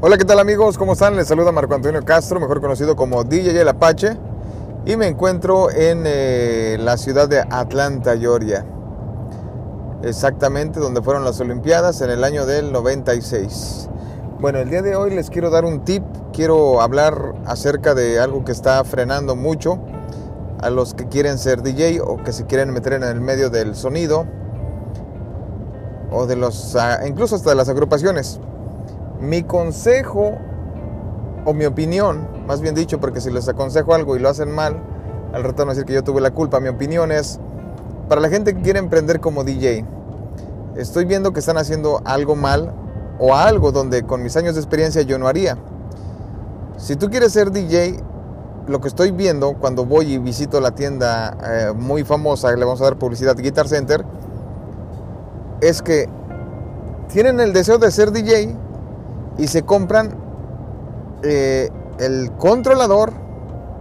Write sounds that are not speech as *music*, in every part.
Hola, ¿qué tal amigos? ¿Cómo están? Les saluda Marco Antonio Castro, mejor conocido como DJ El Apache, y me encuentro en eh, la ciudad de Atlanta, Georgia, exactamente donde fueron las Olimpiadas en el año del 96. Bueno, el día de hoy les quiero dar un tip, quiero hablar acerca de algo que está frenando mucho a los que quieren ser DJ o que se quieren meter en el medio del sonido o de los, ah, incluso hasta de las agrupaciones. Mi consejo, o mi opinión, más bien dicho, porque si les aconsejo algo y lo hacen mal, al rato decir que yo tuve la culpa. Mi opinión es, para la gente que quiere emprender como DJ, estoy viendo que están haciendo algo mal o algo donde con mis años de experiencia yo no haría. Si tú quieres ser DJ, lo que estoy viendo cuando voy y visito la tienda eh, muy famosa, le vamos a dar publicidad, Guitar Center, es que tienen el deseo de ser DJ, y se compran eh, el controlador,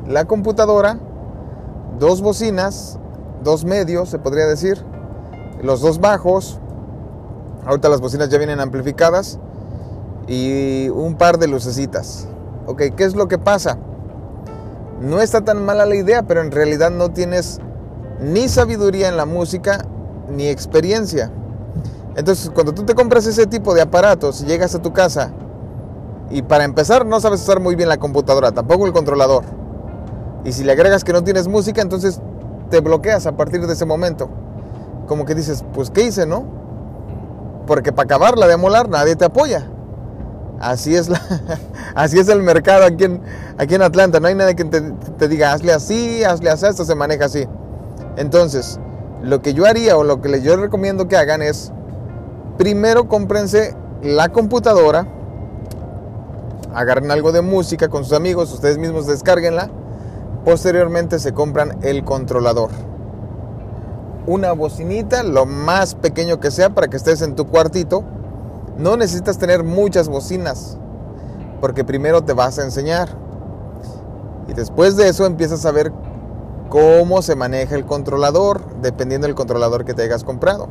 la computadora, dos bocinas, dos medios, se podría decir, los dos bajos. Ahorita las bocinas ya vienen amplificadas y un par de lucecitas. Ok, ¿qué es lo que pasa? No está tan mala la idea, pero en realidad no tienes ni sabiduría en la música ni experiencia. Entonces, cuando tú te compras ese tipo de aparatos y llegas a tu casa y para empezar, no sabes usar muy bien la computadora, tampoco el controlador. Y si le agregas que no tienes música, entonces te bloqueas a partir de ese momento. Como que dices, pues ¿qué hice, no? Porque para acabarla de molar nadie te apoya. Así es, la, *laughs* así es el mercado aquí en, aquí en Atlanta. No hay nadie que te, te diga, hazle así, hazle así, esto se maneja así. Entonces, lo que yo haría o lo que yo recomiendo que hagan es, primero cómprense la computadora, agarren algo de música con sus amigos, ustedes mismos descarguenla. Posteriormente se compran el controlador. Una bocinita, lo más pequeño que sea para que estés en tu cuartito. No necesitas tener muchas bocinas, porque primero te vas a enseñar. Y después de eso empiezas a ver cómo se maneja el controlador, dependiendo del controlador que te hayas comprado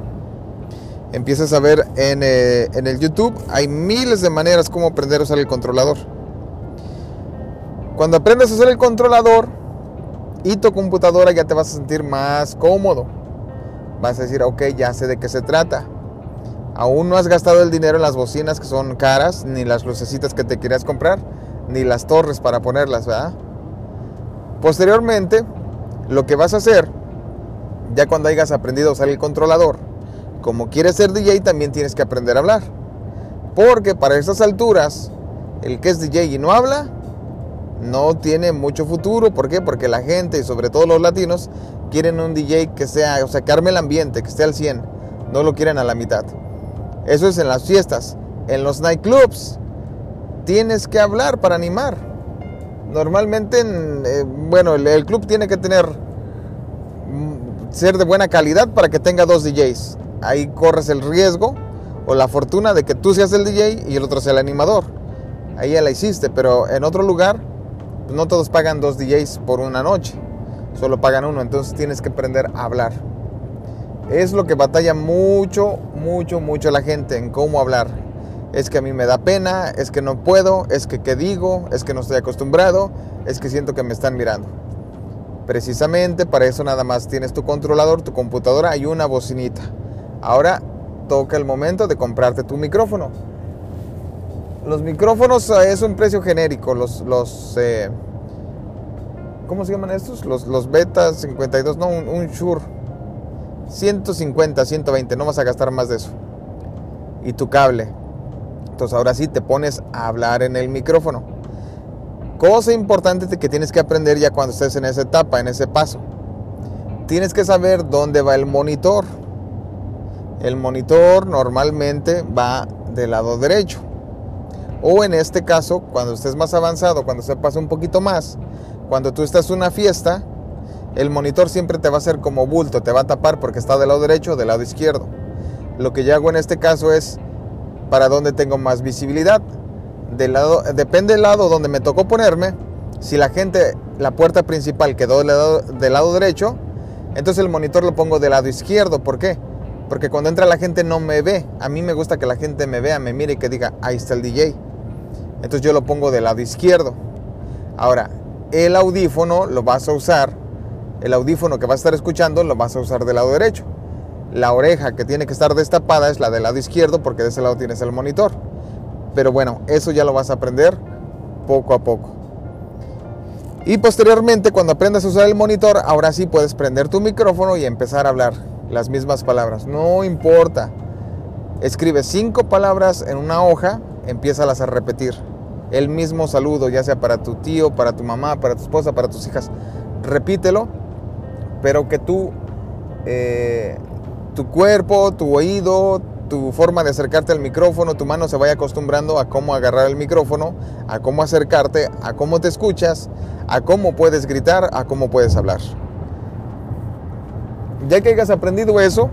empiezas a ver eh, en, el YouTube, hay miles de maneras como aprender a usar el controlador. Cuando aprendes a usar el controlador y tu computadora ya te vas a sentir más cómodo. Vas a decir, ok, ya sé de qué se trata. Aún no has gastado el dinero en las bocinas que son caras, ni las lucecitas que te querías comprar, ni las torres para ponerlas, ¿verdad? Posteriormente, lo que vas a hacer, ya cuando hayas aprendido a usar el controlador, como quieres ser DJ también tienes que aprender a hablar. Porque para estas alturas, el que es DJ y no habla, no tiene mucho futuro. ¿Por qué? Porque la gente, y sobre todo los latinos, quieren un DJ que sea, o sea, que arme el ambiente, que esté al 100. No lo quieren a la mitad. Eso es en las fiestas. En los nightclubs, tienes que hablar para animar. Normalmente, eh, bueno, el, el club tiene que tener, mm, ser de buena calidad para que tenga dos DJs ahí corres el riesgo o la fortuna de que tú seas el DJ y el otro sea el animador. Ahí ya la hiciste, pero en otro lugar no todos pagan dos DJs por una noche, solo pagan uno, entonces tienes que aprender a hablar. Es lo que batalla mucho, mucho, mucho la gente en cómo hablar. Es que a mí me da pena, es que no puedo, es que qué digo, es que no estoy acostumbrado, es que siento que me están mirando. Precisamente para eso nada más tienes tu controlador, tu computadora y una bocinita. Ahora toca el momento de comprarte tu micrófono. Los micrófonos eh, es un precio genérico. Los, los eh, ¿cómo se llaman estos? Los, los Beta 52, no, un, un Shure. 150, 120, no vas a gastar más de eso. Y tu cable. Entonces ahora sí te pones a hablar en el micrófono. Cosa importante que tienes que aprender ya cuando estés en esa etapa, en ese paso. Tienes que saber dónde va el monitor. El monitor normalmente va del lado derecho. O en este caso, cuando estés más avanzado, cuando se pase un poquito más, cuando tú estás en una fiesta, el monitor siempre te va a hacer como bulto, te va a tapar porque está del lado derecho o del lado izquierdo. Lo que yo hago en este caso es para donde tengo más visibilidad. Del lado, depende del lado donde me tocó ponerme. Si la gente, la puerta principal quedó del lado, del lado derecho, entonces el monitor lo pongo del lado izquierdo. ¿Por qué? Porque cuando entra la gente no me ve. A mí me gusta que la gente me vea, me mire y que diga, ahí está el DJ. Entonces yo lo pongo del lado izquierdo. Ahora, el audífono lo vas a usar, el audífono que vas a estar escuchando lo vas a usar del lado derecho. La oreja que tiene que estar destapada es la del lado izquierdo porque de ese lado tienes el monitor. Pero bueno, eso ya lo vas a aprender poco a poco. Y posteriormente, cuando aprendas a usar el monitor, ahora sí puedes prender tu micrófono y empezar a hablar las mismas palabras. No importa. Escribe cinco palabras en una hoja, empiézalas a repetir. El mismo saludo, ya sea para tu tío, para tu mamá, para tu esposa, para tus hijas. Repítelo, pero que tú, eh, tu cuerpo, tu oído, tu forma de acercarte al micrófono, tu mano se vaya acostumbrando a cómo agarrar el micrófono, a cómo acercarte, a cómo te escuchas, a cómo puedes gritar, a cómo puedes hablar. Ya que hayas aprendido eso,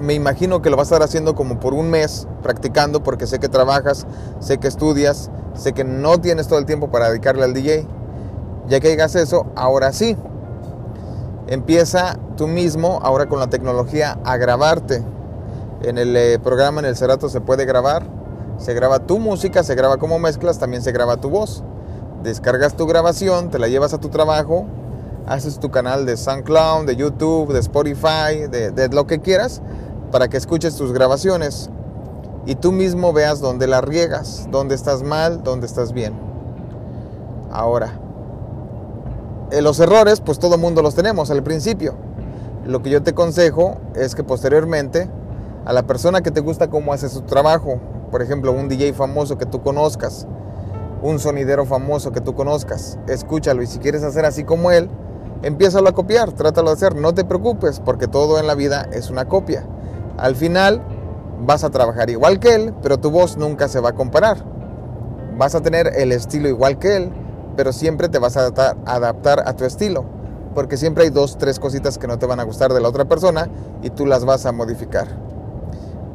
me imagino que lo vas a estar haciendo como por un mes practicando porque sé que trabajas, sé que estudias, sé que no tienes todo el tiempo para dedicarle al DJ. Ya que hagas eso, ahora sí, empieza tú mismo, ahora con la tecnología, a grabarte en el eh, programa, en el Cerato se puede grabar. Se graba tu música, se graba como mezclas, también se graba tu voz. Descargas tu grabación, te la llevas a tu trabajo, haces tu canal de SoundCloud, de YouTube, de Spotify, de, lo que quieras, para que escuches tus grabaciones y tú mismo veas dónde la riegas, dónde estás mal, dónde estás bien. Ahora, eh, los errores, pues todo mundo los tenemos al principio. Lo que yo te aconsejo es que posteriormente a la persona que te gusta cómo hace su trabajo, por ejemplo, un DJ famoso que tú conozcas, un sonidero famoso que tú conozcas, escúchalo y si quieres hacer así como él, empiézalo a copiar, trátalo de hacer, no te preocupes porque todo en la vida es una copia. Al final vas a trabajar igual que él, pero tu voz nunca se va a comparar. Vas a tener el estilo igual que él, pero siempre te vas a adaptar, a tu estilo, porque siempre hay dos, tres cositas que no te van a gustar de la otra persona y tú las vas a modificar.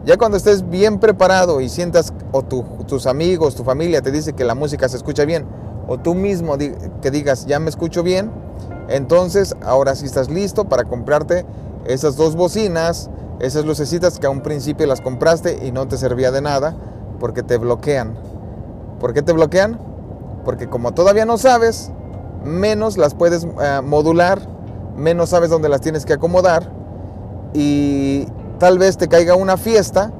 Ya cuando estés bien preparado y sientas o tus amigos, tu familia te dice que la música se escucha bien, o tú mismo que digas ya me escucho bien, entonces ahora sí estás listo para comprarte esas dos bocinas, esas lucecitas que a un principio las compraste y no te servía de nada porque te bloquean. ¿Por qué te bloquean? Porque como todavía no sabes, menos las puedes eh, modular, menos sabes dónde las tienes que acomodar y tal vez te caiga una fiesta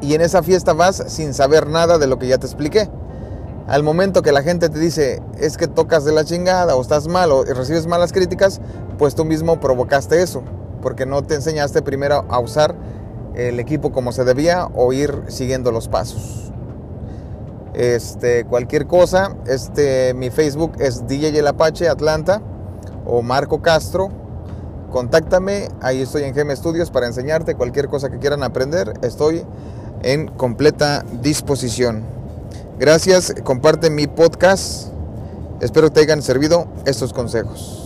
y en esa fiesta vas sin saber nada de lo que ya te expliqué. Al momento que la gente te dice es que tocas de la chingada o estás mal o recibes malas críticas, pues tú mismo provocaste eso, porque no te enseñaste primero a usar el equipo como se debía o ir siguiendo los pasos. Este, cualquier cosa, este, mi Facebook es DJ El Apache Atlanta o Marco Castro contáctame, ahí estoy en GM Studios para enseñarte cualquier cosa que quieran aprender, estoy en completa disposición. Gracias, comparte mi podcast, espero te hayan servido estos consejos.